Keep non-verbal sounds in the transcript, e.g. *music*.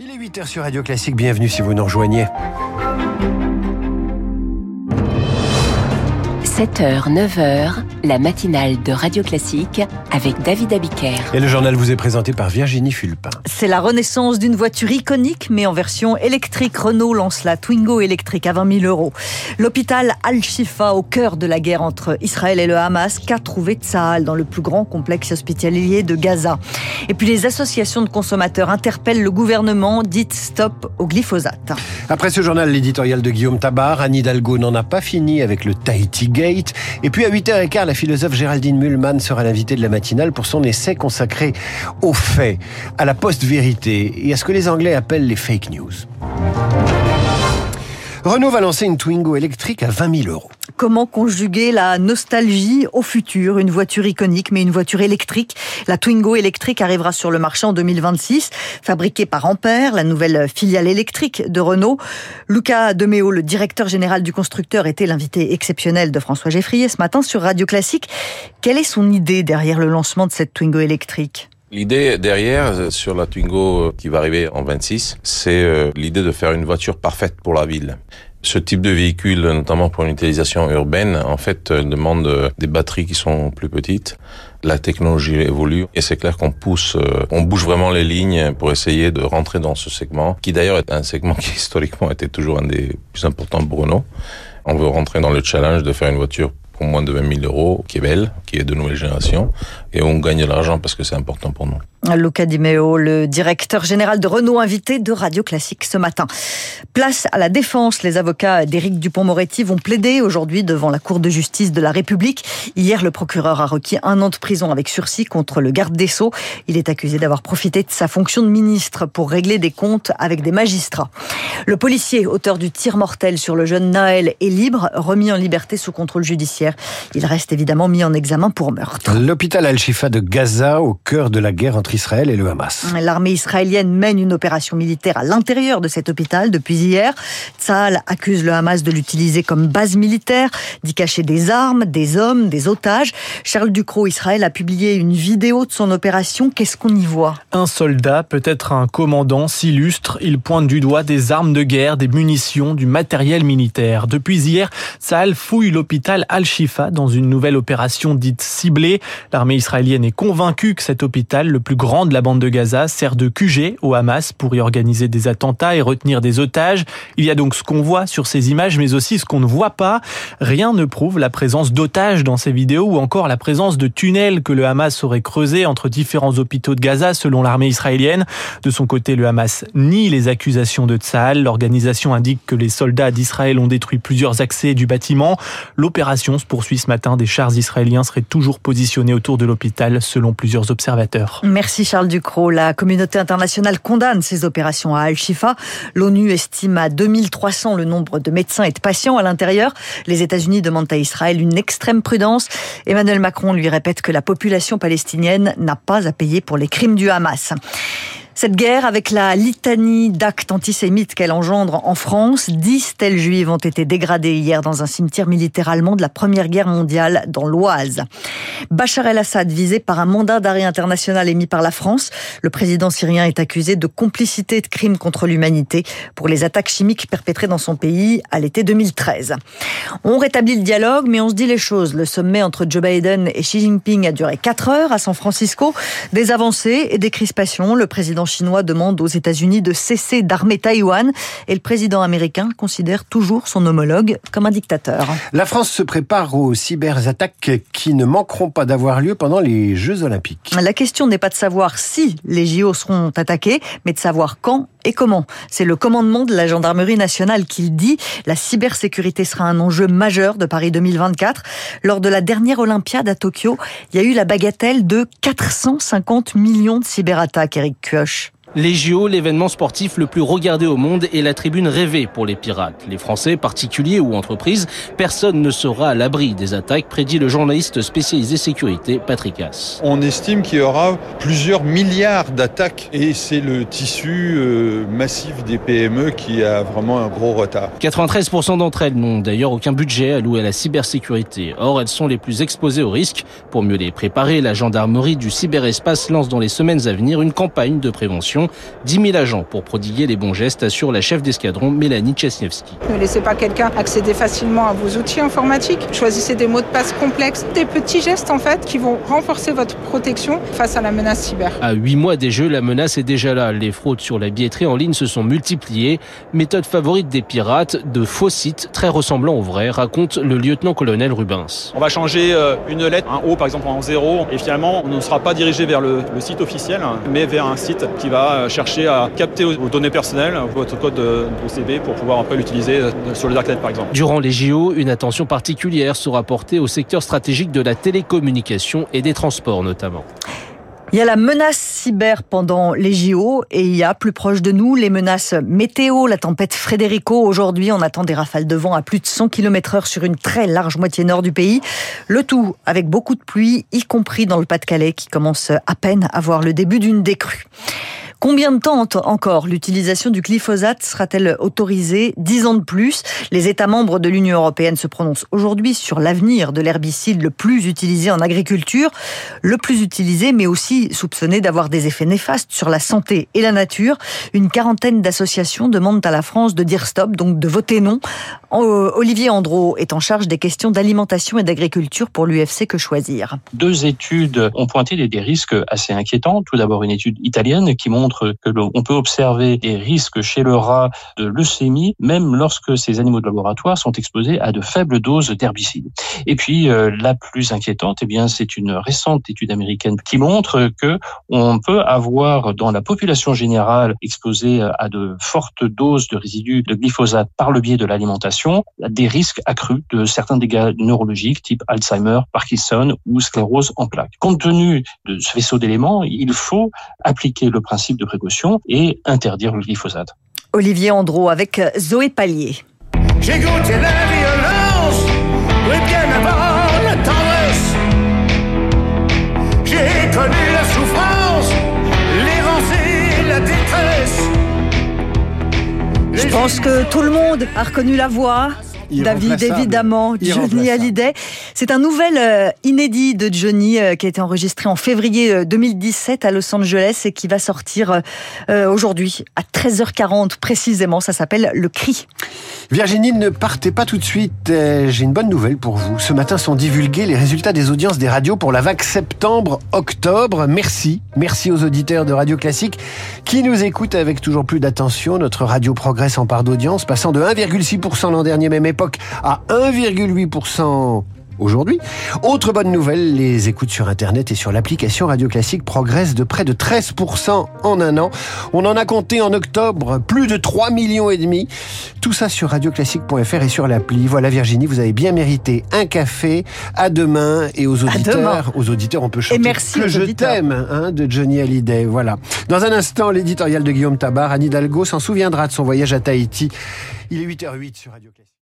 Il est 8h sur Radio Classique, bienvenue si vous nous rejoignez. 7h, 9h, la matinale de Radio Classique avec David Abiker. Et le journal vous est présenté par Virginie Fulpin. C'est la renaissance d'une voiture iconique, mais en version électrique. Renault lance la Twingo électrique à 20 000 euros. L'hôpital Al-Shifa, au cœur de la guerre entre Israël et le Hamas, qu'a trouvé Tsahal dans le plus grand complexe hospitalier de Gaza. Et puis les associations de consommateurs interpellent le gouvernement, dites stop au glyphosate. Après ce journal, l'éditorial de Guillaume Tabar, Anne Hidalgo n'en a pas fini avec le Tahiti Gate. Et puis à 8h15, la philosophe Géraldine Mühlmann sera l'invitée de la matinale pour son essai consacré aux faits, à la post-vérité et à ce que les Anglais appellent les fake news. Renault va lancer une Twingo électrique à 20 000 euros. Comment conjuguer la nostalgie au futur? Une voiture iconique, mais une voiture électrique. La Twingo électrique arrivera sur le marché en 2026, fabriquée par Ampère, la nouvelle filiale électrique de Renault. Lucas Deméo, le directeur général du constructeur, était l'invité exceptionnel de François Geffrier ce matin sur Radio Classique. Quelle est son idée derrière le lancement de cette Twingo électrique? L'idée derrière, sur la Twingo qui va arriver en 26, c'est l'idée de faire une voiture parfaite pour la ville. Ce type de véhicule, notamment pour une utilisation urbaine, en fait, demande des batteries qui sont plus petites. La technologie évolue et c'est clair qu'on pousse, on bouge vraiment les lignes pour essayer de rentrer dans ce segment, qui d'ailleurs est un segment *laughs* qui historiquement était toujours un des plus importants pour Renault. On veut rentrer dans le challenge de faire une voiture pour moins de 20 000 euros, qui est belle, qui est de nouvelle génération, et on gagne de l'argent parce que c'est important pour nous. Luca Di Meo, le directeur général de Renault, invité de Radio Classique ce matin. Place à la défense. Les avocats d'Éric Dupont-Moretti vont plaider aujourd'hui devant la Cour de justice de la République. Hier, le procureur a requis un an de prison avec sursis contre le garde des Sceaux. Il est accusé d'avoir profité de sa fonction de ministre pour régler des comptes avec des magistrats. Le policier, auteur du tir mortel sur le jeune Naël, est libre, remis en liberté sous contrôle judiciaire. Il reste évidemment mis en examen pour meurtre. L'hôpital Al-Shifa de Gaza, au cœur de la guerre entre Israël et le Hamas. L'armée israélienne mène une opération militaire à l'intérieur de cet hôpital depuis hier. Tsahal accuse le Hamas de l'utiliser comme base militaire, d'y cacher des armes, des hommes, des otages. Charles Ducrot, Israël, a publié une vidéo de son opération. Qu'est-ce qu'on y voit? Un soldat, peut-être un commandant, s'illustre. Il pointe du doigt des armes de guerre, des munitions, du matériel militaire. Depuis hier, Tsahal fouille l'hôpital Al-Shifa dans une nouvelle opération dite ciblée. L'armée israélienne est convaincue que cet hôpital, le plus grand de la bande de Gaza sert de QG au Hamas pour y organiser des attentats et retenir des otages. Il y a donc ce qu'on voit sur ces images, mais aussi ce qu'on ne voit pas. Rien ne prouve la présence d'otages dans ces vidéos ou encore la présence de tunnels que le Hamas aurait creusés entre différents hôpitaux de Gaza selon l'armée israélienne. De son côté, le Hamas nie les accusations de Tsahal. L'organisation indique que les soldats d'Israël ont détruit plusieurs accès du bâtiment. L'opération se poursuit ce matin. Des chars israéliens seraient toujours positionnés autour de l'hôpital selon plusieurs observateurs. Merci Charles Ducrot. La communauté internationale condamne ces opérations à Al-Shifa. L'ONU estime à 2300 le nombre de médecins et de patients à l'intérieur. Les États-Unis demandent à Israël une extrême prudence. Emmanuel Macron lui répète que la population palestinienne n'a pas à payer pour les crimes du Hamas. Cette guerre, avec la litanie d'actes antisémites qu'elle engendre en France, dix stèles juives ont été dégradées hier dans un cimetière militaire allemand de la Première Guerre mondiale dans l'Oise. Bachar el-Assad, visé par un mandat d'arrêt international émis par la France, le président syrien est accusé de complicité de crimes contre l'humanité pour les attaques chimiques perpétrées dans son pays à l'été 2013. On rétablit le dialogue, mais on se dit les choses. Le sommet entre Joe Biden et Xi Jinping a duré quatre heures à San Francisco. Des avancées et des crispations. Le président chinois demande aux États-Unis de cesser d'armer Taïwan et le président américain considère toujours son homologue comme un dictateur. La France se prépare aux cyberattaques qui ne manqueront pas d'avoir lieu pendant les Jeux Olympiques. La question n'est pas de savoir si les JO seront attaqués, mais de savoir quand et comment. C'est le commandement de la gendarmerie nationale qui le dit. La cybersécurité sera un enjeu majeur de Paris 2024. Lors de la dernière Olympiade à Tokyo, il y a eu la bagatelle de 450 millions de cyberattaques, Eric Kioch. Les JO, l'événement sportif le plus regardé au monde et la tribune rêvée pour les pirates. Les Français, particuliers ou entreprises, personne ne sera à l'abri des attaques, prédit le journaliste spécialisé sécurité Patrick Haas. On estime qu'il y aura plusieurs milliards d'attaques et c'est le tissu euh, massif des PME qui a vraiment un gros retard. 93% d'entre elles n'ont d'ailleurs aucun budget alloué à la cybersécurité. Or, elles sont les plus exposées au risque. Pour mieux les préparer, la gendarmerie du cyberespace lance dans les semaines à venir une campagne de prévention mission. 10 000 agents pour prodiguer les bons gestes, assure la chef d'escadron Mélanie Chesniewski. Ne laissez pas quelqu'un accéder facilement à vos outils informatiques. Choisissez des mots de passe complexes, des petits gestes en fait qui vont renforcer votre protection face à la menace cyber. À 8 mois des jeux, la menace est déjà là. Les fraudes sur la billetterie en ligne se sont multipliées. Méthode favorite des pirates, de faux sites très ressemblants aux vrais, raconte le lieutenant-colonel Rubens. On va changer euh, une lettre, un O par exemple en 0, et finalement on ne sera pas dirigé vers le, le site officiel, mais vers un site qui va chercher à capter vos données personnelles, votre code de OCB pour pouvoir après l'utiliser euh, sur le darknet par exemple. Durant les JO, une attention particulière sera portée au secteur stratégique de la télécommunication et des transports notamment. Il y a la menace cyber pendant les JO et il y a plus proche de nous les menaces météo, la tempête Frédérico. Aujourd'hui, on attend des rafales de vent à plus de 100 km heure sur une très large moitié nord du pays. Le tout avec beaucoup de pluie, y compris dans le Pas-de-Calais qui commence à peine à voir le début d'une décrue. Combien de temps encore l'utilisation du glyphosate sera-t-elle autorisée? Dix ans de plus. Les États membres de l'Union européenne se prononcent aujourd'hui sur l'avenir de l'herbicide le plus utilisé en agriculture, le plus utilisé mais aussi soupçonné d'avoir des effets néfastes sur la santé et la nature. Une quarantaine d'associations demandent à la France de dire stop, donc de voter non. Olivier Andro est en charge des questions d'alimentation et d'agriculture pour l'UFC Que Choisir. Deux études ont pointé des risques assez inquiétants. Tout d'abord une étude italienne qui montre que l'on peut observer des risques chez le rat de leucémie, même lorsque ces animaux de laboratoire sont exposés à de faibles doses d'herbicides. Et puis euh, la plus inquiétante, eh bien, c'est une récente étude américaine qui montre que on peut avoir dans la population générale exposée à de fortes doses de résidus de glyphosate par le biais de l'alimentation des risques accrus de certains dégâts neurologiques type Alzheimer, Parkinson ou sclérose en plaques. Compte tenu de ce vaisseau d'éléments, il faut appliquer le principe de précaution et interdire le glyphosate. Olivier Andro avec Zoé Pallier. J'ai goûté la violence, oui bien avant la tendresse. J'ai connu la souffrance, l'errance et la détresse. Je pense que tout le monde a reconnu la voix. David, évidemment, Johnny Hallyday. C'est un nouvel euh, inédit de Johnny euh, qui a été enregistré en février 2017 euh, à Los Angeles et qui va sortir aujourd'hui à 13h40 précisément. Ça s'appelle Le Cri. Virginie, ne partez pas tout de suite. J'ai une bonne nouvelle pour vous. Ce matin sont divulgués les résultats des audiences des radios pour la vague septembre-octobre. Merci. Merci aux auditeurs de Radio Classique qui nous écoutent avec toujours plus d'attention. Notre radio progresse en part d'audience, passant de 1,6% l'an dernier même époque à 1,8% aujourd'hui. Autre bonne nouvelle, les écoutes sur Internet et sur l'application Radio Classique progressent de près de 13% en un an. On en a compté en octobre plus de 3 millions et demi. Tout ça sur radioclassique.fr et sur l'appli. Voilà Virginie, vous avez bien mérité un café. À demain et aux auditeurs. Aux auditeurs, on peut chanter et merci que je t'aime hein, de Johnny Hallyday. Voilà. Dans un instant, l'éditorial de Guillaume Tabar, Anne Hidalgo s'en souviendra de son voyage à Tahiti. Il est 8h08 sur Radio Classique.